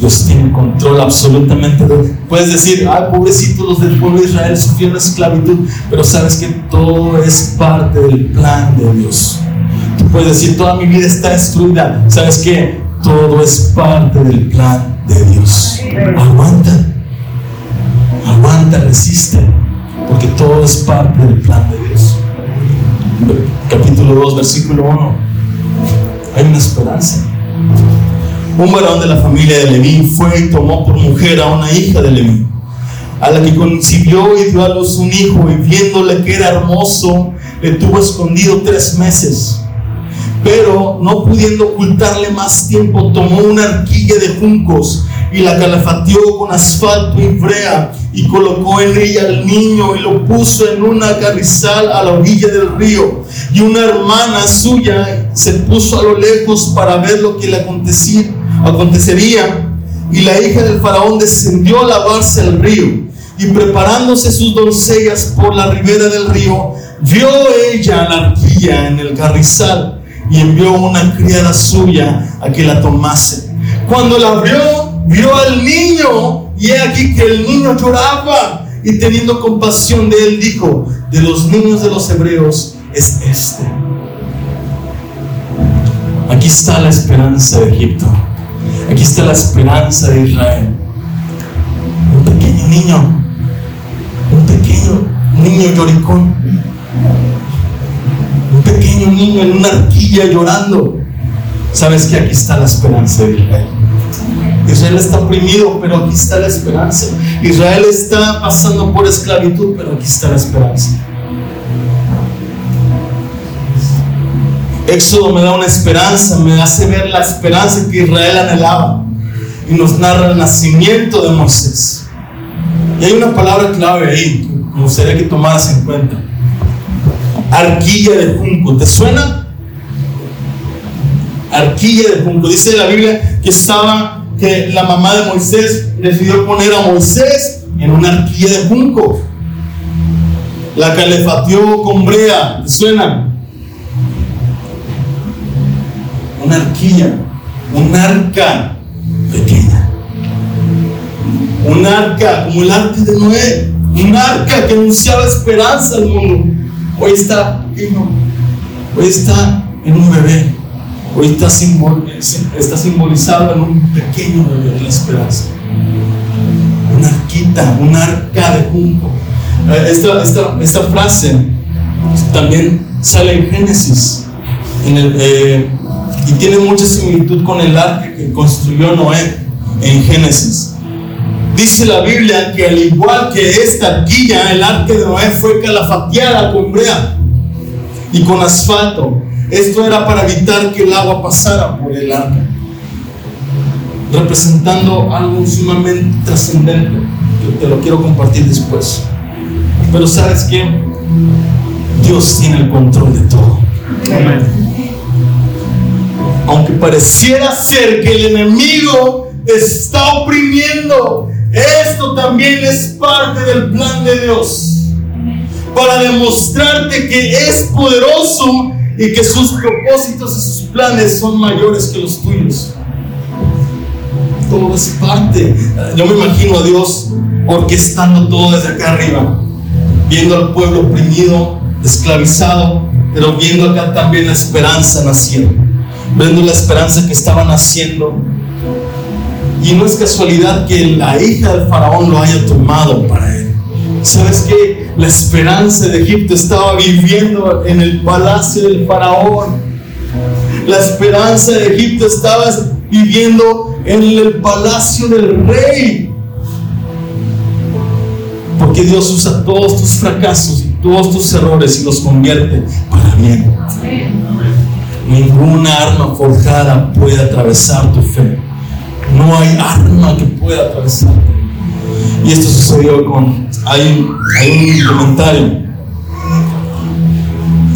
Dios tiene control absolutamente de Puedes decir, ah, pobrecitos los del pueblo de Israel sufrieron esclavitud, pero sabes que todo es parte del plan de Dios. Tú puedes decir, toda mi vida está destruida. ¿Sabes que Todo es parte del plan de Dios. Aguanta. Aguanta, resiste. Porque todo es parte del plan de Dios. Capítulo 2, versículo 1. Hay una esperanza un varón de la familia de Leví fue y tomó por mujer a una hija de Leví, a la que concibió y dio a luz un hijo, y viéndole que era hermoso, le tuvo escondido tres meses. Pero no pudiendo ocultarle más tiempo, tomó una arquilla de juncos y la calafateó con asfalto y brea y colocó en ella al niño y lo puso en una carrizal a la orilla del río. Y una hermana suya se puso a lo lejos para ver lo que le acontecía Acontecería y la hija del faraón descendió a lavarse al río y preparándose sus doncellas por la ribera del río, vio ella la arquilla en el carrizal y envió una criada suya a que la tomase. Cuando la vio, vio al niño y he aquí que el niño lloraba y teniendo compasión de él dijo, de los niños de los hebreos es este. Aquí está la esperanza de Egipto. Aquí está la esperanza de Israel. Un pequeño niño, un pequeño niño lloricón, un pequeño niño en una arquilla llorando. Sabes que aquí está la esperanza de Israel. Israel está oprimido, pero aquí está la esperanza. Israel está pasando por esclavitud, pero aquí está la esperanza. Éxodo me da una esperanza, me hace ver la esperanza que Israel anhelaba. y nos narra el nacimiento de Moisés. Y hay una palabra clave ahí que me gustaría que tomaras en cuenta. Arquilla de junco. ¿Te suena? Arquilla de junco. Dice la Biblia que estaba, que la mamá de Moisés decidió poner a Moisés en una arquilla de junco. La calefateó con brea. ¿Te suena? Una arquilla, un arca pequeña. Un arca como el arca de Noé. Un arca que anunciaba esperanza al mundo. Hoy está Hoy está en un bebé. Hoy está, está simbolizado en un pequeño bebé de la esperanza. Una arquita, un arca de junco. Eh, esta, esta, esta frase también sale en Génesis. En eh, y tiene mucha similitud con el arca que construyó Noé en Génesis. Dice la Biblia que al igual que esta arquilla, el arca de Noé fue calafateada con brea y con asfalto. Esto era para evitar que el agua pasara por el arca, representando algo sumamente trascendente. te lo quiero compartir después. Pero sabes que Dios tiene el control de todo. Amén aunque pareciera ser que el enemigo está oprimiendo, esto también es parte del plan de Dios. Para demostrarte que es poderoso y que sus propósitos y sus planes son mayores que los tuyos. Todo es parte. Yo me imagino a Dios orquestando todo desde acá arriba, viendo al pueblo oprimido, esclavizado, pero viendo acá también la esperanza naciendo viendo la esperanza que estaban haciendo. Y no es casualidad que la hija del faraón lo haya tomado para él. ¿Sabes qué? La esperanza de Egipto estaba viviendo en el palacio del faraón. La esperanza de Egipto estaba viviendo en el palacio del rey. Porque Dios usa todos tus fracasos y todos tus errores y los convierte para bien. Ninguna arma forjada puede atravesar tu fe. No hay arma que pueda atravesarte. Y esto sucedió con... Hay, un comentario.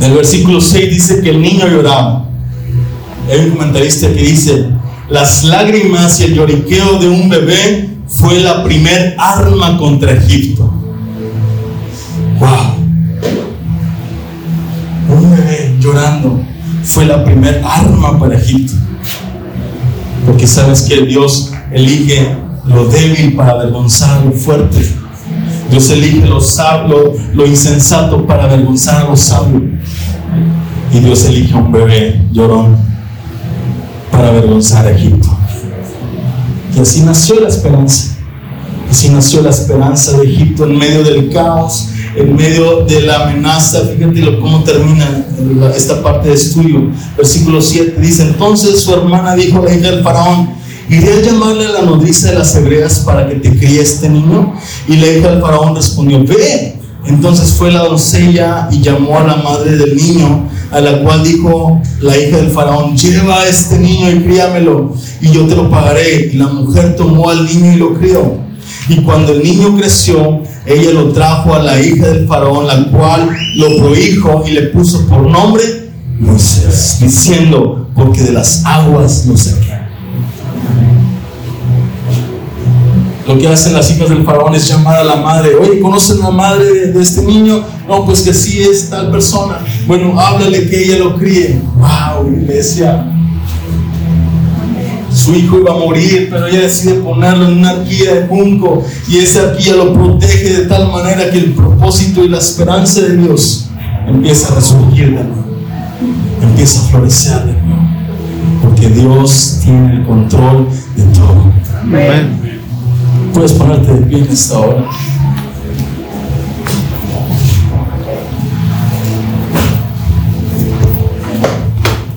El versículo 6 dice que el niño lloraba. Hay un comentarista que dice, las lágrimas y el lloriqueo de un bebé fue la primer arma contra Egipto. ¡Wow! Un bebé llorando fue la primer arma para Egipto. Porque sabes que Dios elige lo débil para avergonzar lo fuerte. Dios elige lo, sabio, lo insensato para avergonzar a lo sabio. Y Dios elige un bebé llorón para avergonzar a Egipto. Y así nació la esperanza. Así nació la esperanza de Egipto en medio del caos, en medio de la amenaza. Fíjate cómo termina esta parte de estudio. Versículo 7 dice, entonces su hermana dijo a del faraón, iré a llamarle a la nodriza de las hebreas para que te críe este niño. Y la hija del faraón respondió, ve. Entonces fue la doncella y llamó a la madre del niño, a la cual dijo la hija del faraón, lleva a este niño y críamelo, y yo te lo pagaré. Y la mujer tomó al niño y lo crió. Y cuando el niño creció, ella lo trajo a la hija del faraón, la cual lo prohijo y le puso por nombre Moisés, diciendo, porque de las aguas lo saqué. Lo que hacen las hijas del faraón es llamar a la madre. Oye, ¿conocen la madre de, este niño? No, pues que sí es tal persona. Bueno, háblale que ella lo críe. Wow, iglesia su hijo iba a morir, pero ella decide ponerlo en una arquilla de junco y esa arquilla lo protege de tal manera que el propósito y la esperanza de Dios empieza a resurgir de nuevo, empieza a florecer de nuevo, porque Dios tiene el control de todo. Amén. Puedes ponerte de pie en esta hora.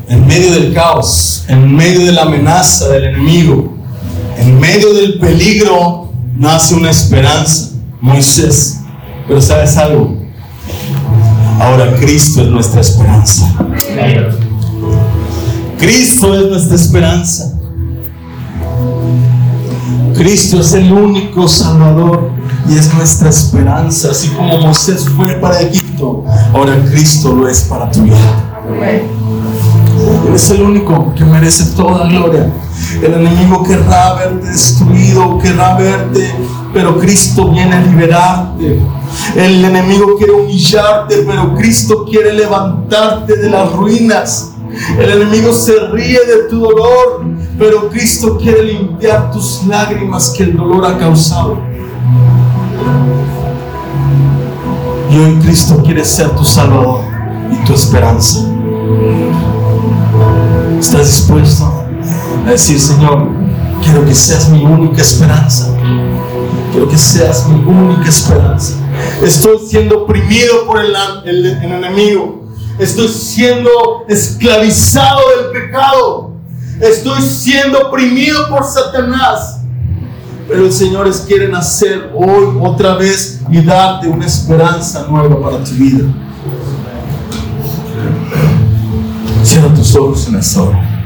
en medio del caos, en medio de la amenaza del enemigo, en medio del peligro, nace una esperanza. Moisés, pero sabes algo, ahora Cristo es nuestra esperanza. Cristo es nuestra esperanza. Cristo es el único Salvador y es nuestra esperanza. Así como Moisés fue para Egipto, ahora Cristo lo es para tu vida. Él es el único que merece toda gloria. El enemigo querrá verte destruido, querrá verte, pero Cristo viene a liberarte. El enemigo quiere humillarte, pero Cristo quiere levantarte de las ruinas. El enemigo se ríe de tu dolor, pero Cristo quiere limpiar tus lágrimas que el dolor ha causado. Y hoy Cristo quiere ser tu Salvador y tu esperanza. ¿Estás dispuesto a decir, Señor, quiero que seas mi única esperanza? Quiero que seas mi única esperanza. Estoy siendo oprimido por el, el, el enemigo. Estoy siendo esclavizado del pecado. Estoy siendo oprimido por Satanás. Pero el Señor es quiere nacer hoy otra vez y darte una esperanza nueva para tu vida. Cierra tus ojos en esta hora.